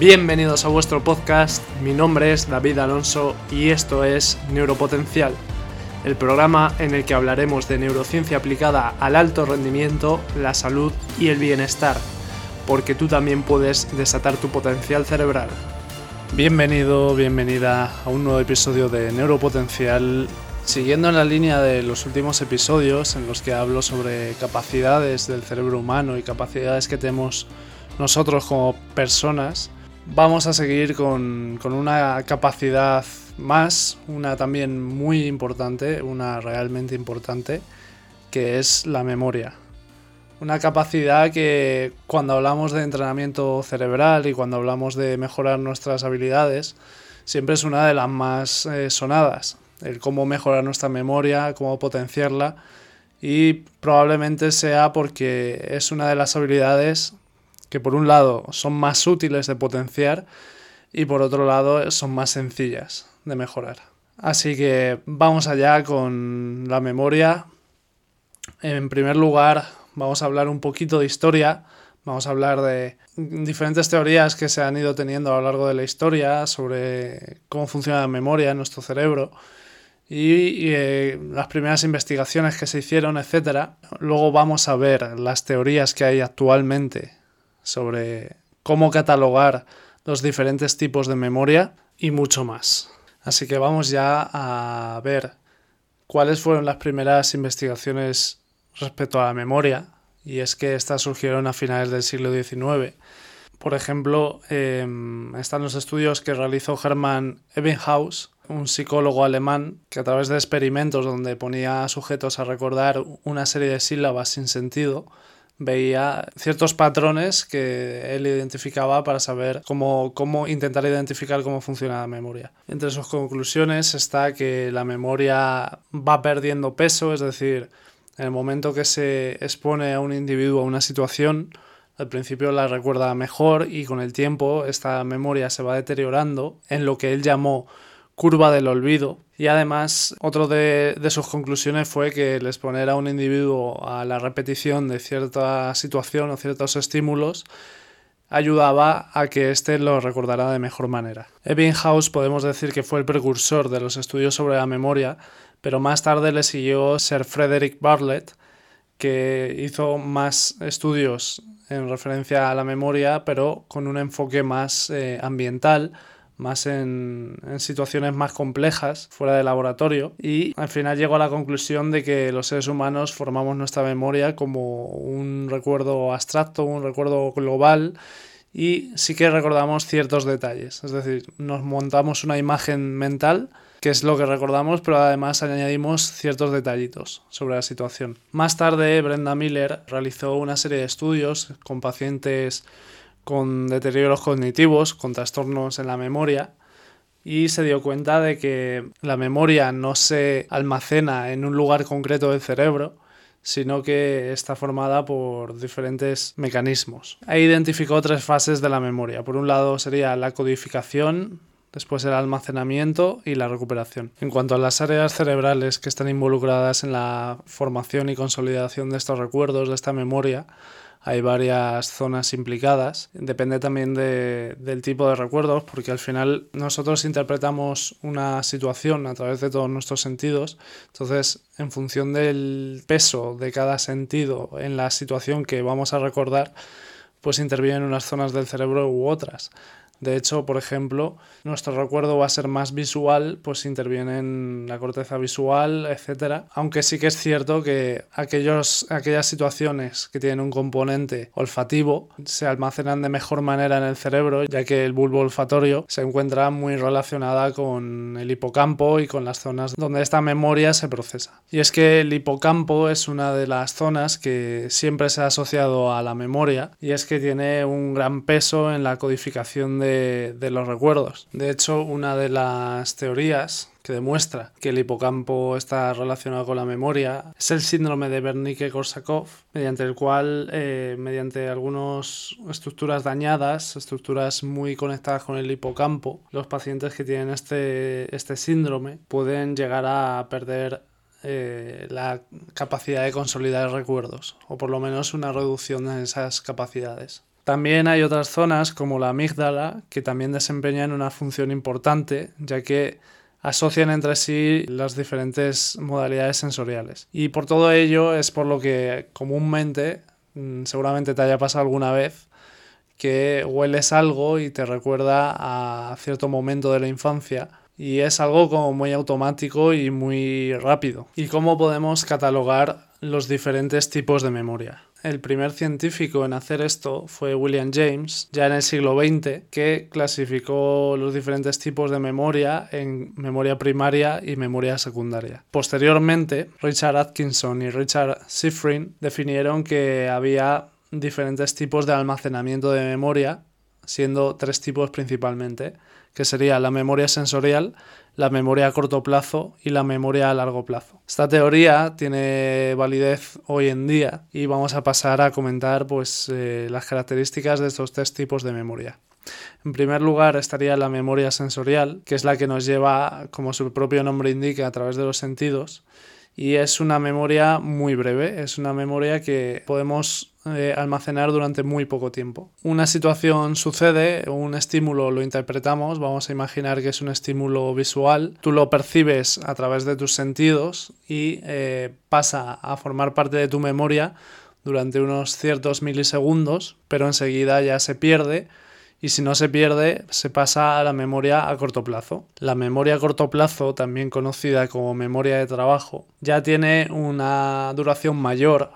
Bienvenidos a vuestro podcast, mi nombre es David Alonso y esto es Neuropotencial, el programa en el que hablaremos de neurociencia aplicada al alto rendimiento, la salud y el bienestar, porque tú también puedes desatar tu potencial cerebral. Bienvenido, bienvenida a un nuevo episodio de Neuropotencial, siguiendo en la línea de los últimos episodios en los que hablo sobre capacidades del cerebro humano y capacidades que tenemos nosotros como personas vamos a seguir con, una capacidad más, una también muy importante, una realmente importante, que es la memoria. Una capacidad que cuando hablamos de entrenamiento cerebral y cuando hablamos de mejorar nuestras habilidades, siempre es una de las más eh, sonadas. El cómo mejorar nuestra memoria, cómo potenciarla y probablemente sea porque es una de las habilidades que por un lado son más útiles de potenciar y por otro lado son más sencillas de mejorar. Así que vamos allá con la memoria. En primer lugar, vamos a hablar un poquito de historia. Vamos a hablar de diferentes teorías que se han ido teniendo a lo largo de la historia sobre cómo funciona la memoria en nuestro cerebro y, eh, las primeras investigaciones que se hicieron, etc. Luego vamos a ver las teorías que hay actualmente sobre cómo catalogar los diferentes tipos de memoria y mucho más. Así que vamos ya a ver cuáles fueron las primeras investigaciones respecto a la memoria. Y es que estas surgieron a finales del siglo XIX. Por ejemplo, em, están los estudios que realizó Hermann Ebbinghaus, un psicólogo alemán, que a través de experimentos donde ponía a sujetos a recordar una serie de sílabas sin sentido, veía ciertos patrones que él identificaba para saber cómo, cómo intentar identificar cómo funciona la memoria. Entre sus conclusiones está que la memoria va perdiendo peso, es decir, en el momento que se expone a un individuo a una situación, al principio la recuerda mejor y con el tiempo esta memoria se va deteriorando en lo que él llamó curva del olvido. Y además, otro de, sus conclusiones fue que el exponer a un individuo a la repetición de cierta situación o ciertos estímulos ayudaba a que éste lo recordara de mejor manera. Ebbinghaus podemos decir que fue el precursor de los estudios sobre la memoria, pero más tarde le siguió Sir Frederick Bartlett, que hizo más estudios en referencia a la memoria, pero con un enfoque más eh, ambiental, más en, situaciones más complejas, fuera de laboratorio, y al final llego a la conclusión de que los seres humanos formamos nuestra memoria como un recuerdo abstracto, un recuerdo global, y sí que recordamos ciertos detalles, es decir, nos montamos una imagen mental, que es lo que recordamos, pero además añadimos ciertos detallitos sobre la situación. Más tarde, Brenda Miller realizó una serie de estudios con pacientes con deterioros cognitivos, con trastornos en la memoria, y se dio cuenta de que la memoria no se almacena en un lugar concreto del cerebro, sino que está formada por diferentes mecanismos. Ahí identificó tres fases de la memoria. Por un lado sería la codificación, después el almacenamiento y la recuperación. En cuanto a las áreas cerebrales que están involucradas en la formación y consolidación de estos recuerdos, de esta memoria, hay varias zonas implicadas. Depende también del tipo de recuerdos, porque al final nosotros interpretamos una situación a través de todos nuestros sentidos. Entonces, en función del peso de cada sentido en la situación que vamos a recordar, pues intervienen unas zonas del cerebro u otras. De hecho, por ejemplo, nuestro recuerdo va a ser más visual, pues interviene en la corteza visual, etc. Aunque sí que es cierto que aquellos, aquellas situaciones que tienen un componente olfativo se almacenan de mejor manera en el cerebro, ya que el bulbo olfatorio se encuentra muy relacionada con el hipocampo y con las zonas donde esta memoria se procesa. Y es que el hipocampo es una de las zonas que siempre se ha asociado a la memoria y es que tiene un gran peso en la codificación de de, los recuerdos. De hecho, una de las teorías que demuestra que el hipocampo está relacionado con la memoria es el síndrome de Wernicke-Korsakoff, mediante el cual, eh, mediante algunas estructuras dañadas, estructuras muy conectadas con el hipocampo, los pacientes que tienen este, este síndrome pueden llegar a perder eh, la capacidad de consolidar recuerdos, o por lo menos una reducción de esas capacidades. También hay otras zonas como la amígdala que también desempeñan una función importante, ya que asocian entre sí las diferentes modalidades sensoriales. Y por todo ello es por lo que comúnmente, mm, seguramente te haya pasado alguna vez, que hueles algo y te recuerda a cierto momento de la infancia y es algo como muy automático y muy rápido. ¿Y cómo podemos catalogar los diferentes tipos de memoria? El primer científico en hacer esto fue William James, ya en el siglo XX, que clasificó los diferentes tipos de memoria en memoria primaria y memoria secundaria. Posteriormente, Richard Atkinson y Richard Sifrin definieron que había diferentes tipos de almacenamiento de memoria, siendo tres tipos principalmente, que sería la memoria sensorial, la memoria a corto plazo y la memoria a largo plazo. Esta teoría tiene validez hoy en día y vamos a pasar a comentar pues, eh, las características de estos tres tipos de memoria. En primer lugar estaría la memoria sensorial, que es la que nos lleva, como su propio nombre indica, a través de los sentidos y es una memoria muy breve, es una memoria que podemos eh, almacenar durante muy poco tiempo. Una situación sucede, un estímulo lo interpretamos, vamos a imaginar que es un estímulo visual, tú lo percibes a través de tus sentidos y eh, pasa a formar parte de tu memoria durante unos ciertos milisegundos, pero enseguida ya se pierde y si no se pierde se pasa a la memoria a corto plazo. La memoria a corto plazo, también conocida como memoria de trabajo, ya tiene una duración mayor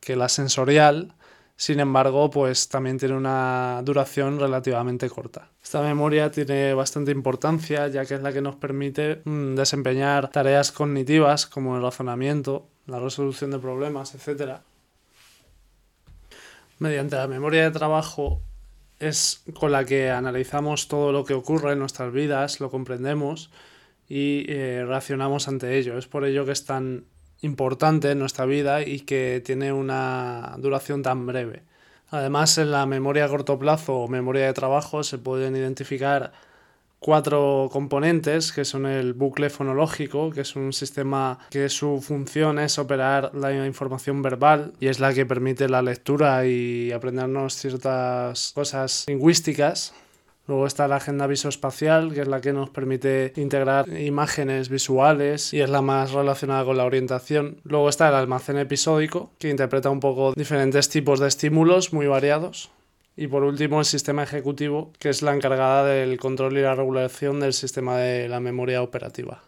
que la sensorial, sin embargo, pues también tiene una duración relativamente corta. Esta memoria tiene bastante importancia ya que es la que nos permite mm, desempeñar tareas cognitivas como el razonamiento, la resolución de problemas, etc. Mediante la memoria de trabajo es con la que analizamos todo lo que ocurre en nuestras vidas, lo comprendemos y eh, reaccionamos ante ello. Es por ello que es tan importante en nuestra vida y que tiene una duración tan breve. Además, en la memoria a corto plazo o memoria de trabajo se pueden identificar cuatro componentes, que son el bucle fonológico, que es un sistema que su función es operar la información verbal y es la que permite la lectura y aprendernos ciertas cosas lingüísticas. Luego está la agenda visoespacial, que es la que nos permite integrar imágenes visuales y es la más relacionada con la orientación. Luego está el almacén episódico, que interpreta un poco diferentes tipos de estímulos muy variados. Y por último, el sistema ejecutivo, que es la encargada del control y la regulación del sistema de la memoria operativa.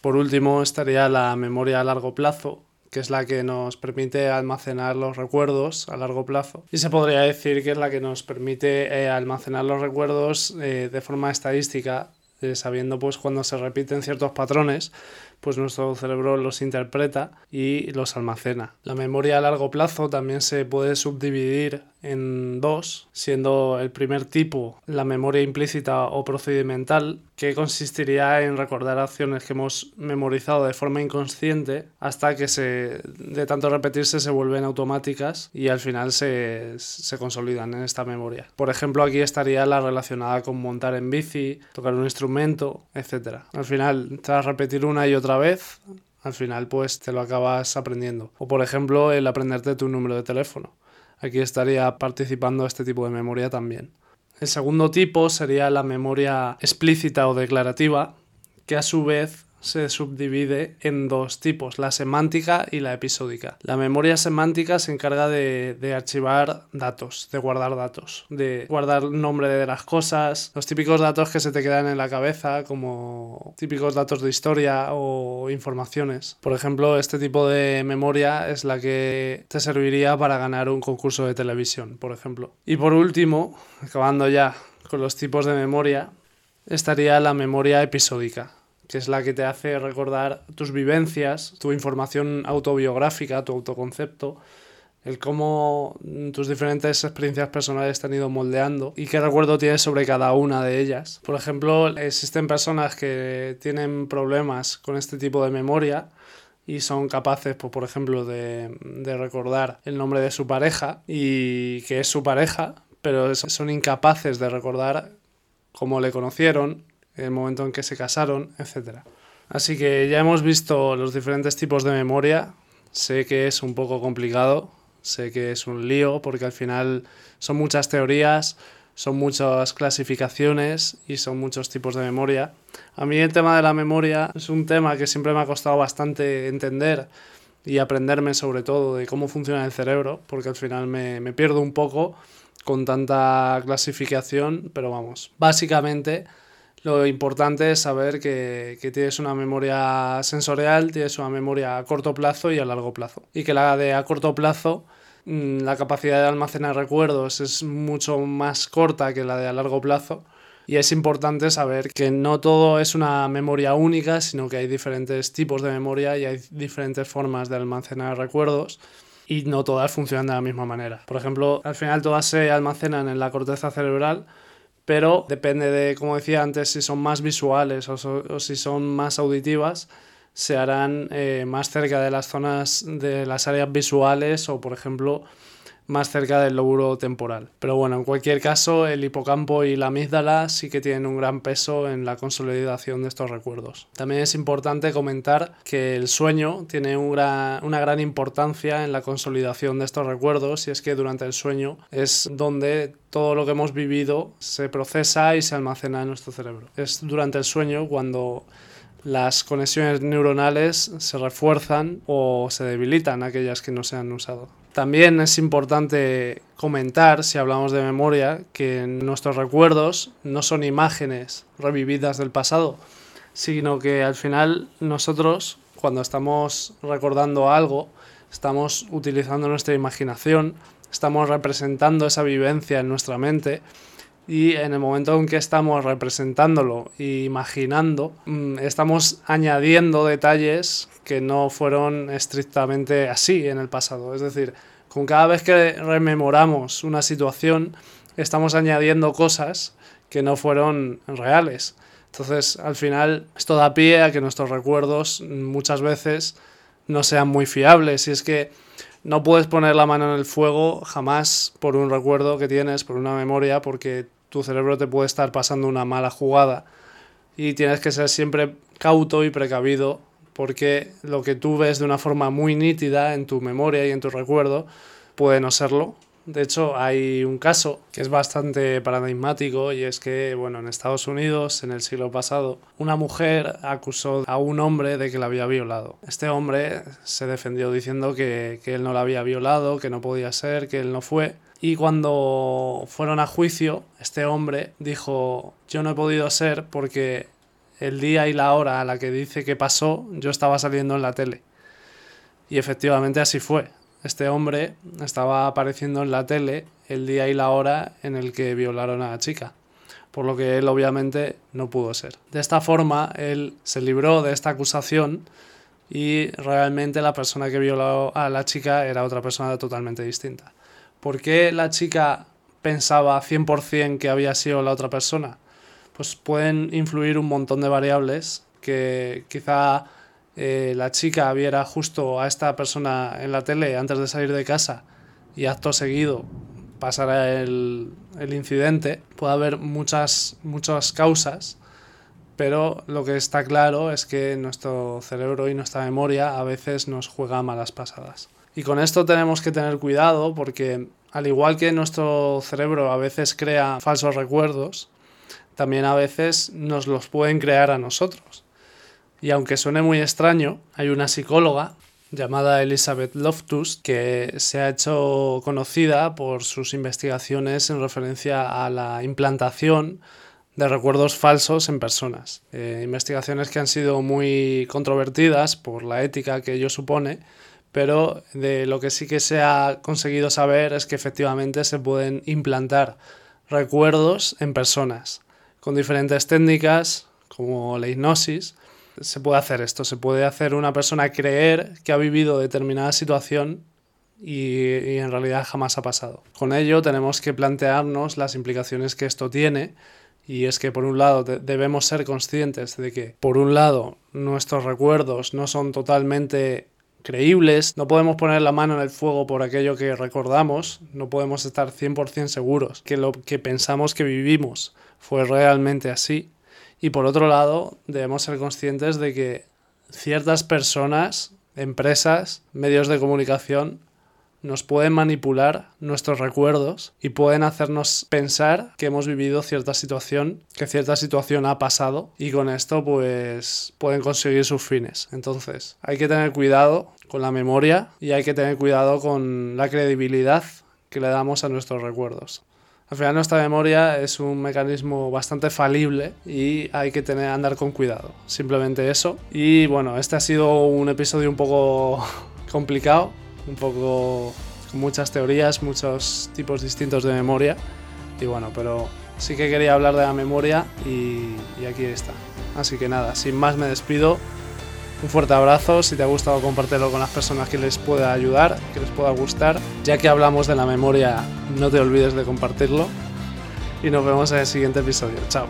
Por último, estaría la memoria a largo plazo, que es la que nos permite almacenar los recuerdos a largo plazo. Y se podría decir que es la que nos permite eh, almacenar los recuerdos eh, de forma estadística, eh, sabiendo pues cuando se repiten ciertos patrones pues nuestro cerebro los interpreta y los almacena. La memoria a largo plazo también se puede subdividir en dos, siendo el primer tipo la memoria implícita o procedimental, que consistiría en recordar acciones que hemos memorizado de forma inconsciente hasta que se, de tanto repetirse se vuelven automáticas y al final se, se consolidan en esta memoria. Por ejemplo, aquí estaría la relacionada con montar en bici, tocar un instrumento, etc. Al final, tras repetir una y otra vez, al final pues te lo acabas aprendiendo. O por ejemplo el aprenderte tu número de teléfono. Aquí estaría participando este tipo de memoria también. El segundo tipo sería la memoria explícita o declarativa, que a su vez se subdivide en dos tipos, la semántica y la episódica. La memoria semántica se encarga de, archivar datos, de guardar datos, de guardar nombre de las cosas, los típicos datos que se te quedan en la cabeza, como típicos datos de historia o informaciones. Por ejemplo, este tipo de memoria es la que te serviría para ganar un concurso de televisión, por ejemplo. Y por último, acabando ya con los tipos de memoria, estaría la memoria episódica que es la que te hace recordar tus vivencias, tu información autobiográfica, tu autoconcepto, el cómo tus diferentes experiencias personales te han ido moldeando y qué recuerdo tienes sobre cada una de ellas. Por ejemplo, existen personas que tienen problemas con este tipo de memoria y son capaces, pues, por ejemplo, de, de recordar el nombre de su pareja y que es su pareja, pero son incapaces de recordar cómo le conocieron, el momento en que se casaron, etc. Así que ya hemos visto los diferentes tipos de memoria. Sé que es un poco complicado Sé que es un lío porque al final son muchas teorías, son muchas clasificaciones y son muchos tipos de memoria. A mí el tema de la memoria es un tema que siempre me ha costado bastante entender y aprenderme sobre todo de cómo funciona el cerebro, porque al final me, me pierdo un poco con tanta clasificación, pero vamos, básicamente lo importante es saber que, que, tienes una memoria sensorial, tienes una memoria a corto plazo y a largo plazo. Y que la de a corto plazo, mm, la capacidad de almacenar recuerdos es mucho más corta que la de a largo plazo. Y es importante saber que no todo es una memoria única, sino que hay diferentes tipos de memoria y hay diferentes formas de almacenar recuerdos y no todas funcionan de la misma manera. Por ejemplo, al final todas se almacenan en la corteza cerebral, pero depende de, como decía antes, si son más visuales o, si son más auditivas, se harán eh, más cerca de las zonas de las áreas visuales o, por ejemplo, más cerca del lóbulo temporal. Pero bueno, en cualquier caso, el hipocampo y la amígdala sí que tienen un gran peso en la consolidación de estos recuerdos. También es importante comentar que el sueño tiene una gran importancia en la consolidación de estos recuerdos y es que durante el sueño es donde todo lo que hemos vivido se procesa y se almacena en nuestro cerebro. Es durante el sueño cuando las conexiones neuronales se refuerzan o se debilitan aquellas que no se han usado. También es importante comentar, si hablamos de memoria, que nuestros recuerdos no son imágenes revividas del pasado, sino que al final nosotros, cuando estamos recordando algo, estamos utilizando nuestra imaginación, estamos representando esa vivencia en nuestra mente y en el momento en que estamos representándolo e imaginando, mm, estamos añadiendo detalles que no fueron estrictamente así en el pasado. Es decir, con cada vez que rememoramos una situación, estamos añadiendo cosas que no fueron reales. Entonces, al final, esto da pie a que nuestros recuerdos muchas veces no sean muy fiables. Y es que no puedes poner la mano en el fuego jamás por un recuerdo que tienes, por una memoria, porque tu cerebro te puede estar pasando una mala jugada y tienes que ser siempre cauto y precavido porque lo que tú ves de una forma muy nítida en tu memoria y en tu recuerdo puede no serlo. De hecho, hay un caso que es bastante paradigmático y es que, bueno, en Estados Unidos, en el siglo pasado, una mujer acusó a un hombre de que la había violado. Este hombre se defendió diciendo que, que él no la había violado, que no podía ser, que él no fue. Y cuando fueron a juicio, este hombre dijo, yo no he podido ser porque el día y la hora a la que dice que pasó, yo estaba saliendo en la tele. Y efectivamente así fue. Este hombre estaba apareciendo en la tele el día y la hora en el que violaron a la chica, por lo que él obviamente no pudo ser. De esta forma, él se libró de esta acusación y realmente la persona que violó a la chica era otra persona totalmente distinta. ¿Por qué la chica pensaba 100% que había sido la otra persona? Pues pueden influir un montón de variables que quizá eh, la chica viera justo a esta persona en la tele antes de salir de casa y acto seguido pasara el, el incidente. Puede haber muchas, muchas causas, pero lo que está claro es que nuestro cerebro y nuestra memoria a veces nos juega malas pasadas. Y con esto tenemos que tener cuidado porque al igual que nuestro cerebro a veces crea falsos recuerdos, también a veces nos los pueden crear a nosotros. Y aunque suene muy extraño, hay una psicóloga llamada Elizabeth Loftus que se ha hecho conocida por sus investigaciones en referencia a la implantación de recuerdos falsos en personas. Eh, investigaciones que han sido muy controvertidas por la ética que ello supone, pero de lo que sí que se ha conseguido saber es que efectivamente se pueden implantar recuerdos en personas con diferentes técnicas como la hipnosis. Se puede hacer esto, se puede hacer una persona creer que ha vivido determinada situación y, en realidad jamás ha pasado. Con ello tenemos que plantearnos las implicaciones que esto tiene y es que por un lado debemos ser conscientes de que por un lado nuestros recuerdos no son totalmente creíbles, no podemos poner la mano en el fuego por aquello que recordamos, no podemos estar 100% seguros que lo que pensamos que vivimos fue realmente así. Y por otro lado, debemos ser conscientes de que ciertas personas, empresas, medios de comunicación nos pueden manipular nuestros recuerdos y pueden hacernos pensar que hemos vivido cierta situación, que cierta situación ha pasado y con esto pues pueden conseguir sus fines. Entonces, hay que tener cuidado con la memoria y hay que tener cuidado con la credibilidad que le damos a nuestros recuerdos. Al final nuestra memoria es un mecanismo bastante falible y hay que tener andar con cuidado. Simplemente eso. Y bueno, este ha sido un episodio un poco complicado, un poco con muchas teorías, muchos tipos distintos de memoria. Y bueno, pero sí que quería hablar de la memoria y, y aquí está. Así que nada, sin más me despido. Un fuerte abrazo, si te ha gustado compártelo con las personas que les pueda ayudar, que les pueda gustar. Ya que hablamos de la memoria, no te olvides de compartirlo. Y nos vemos en el siguiente episodio. Chao.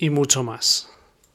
Y mucho más.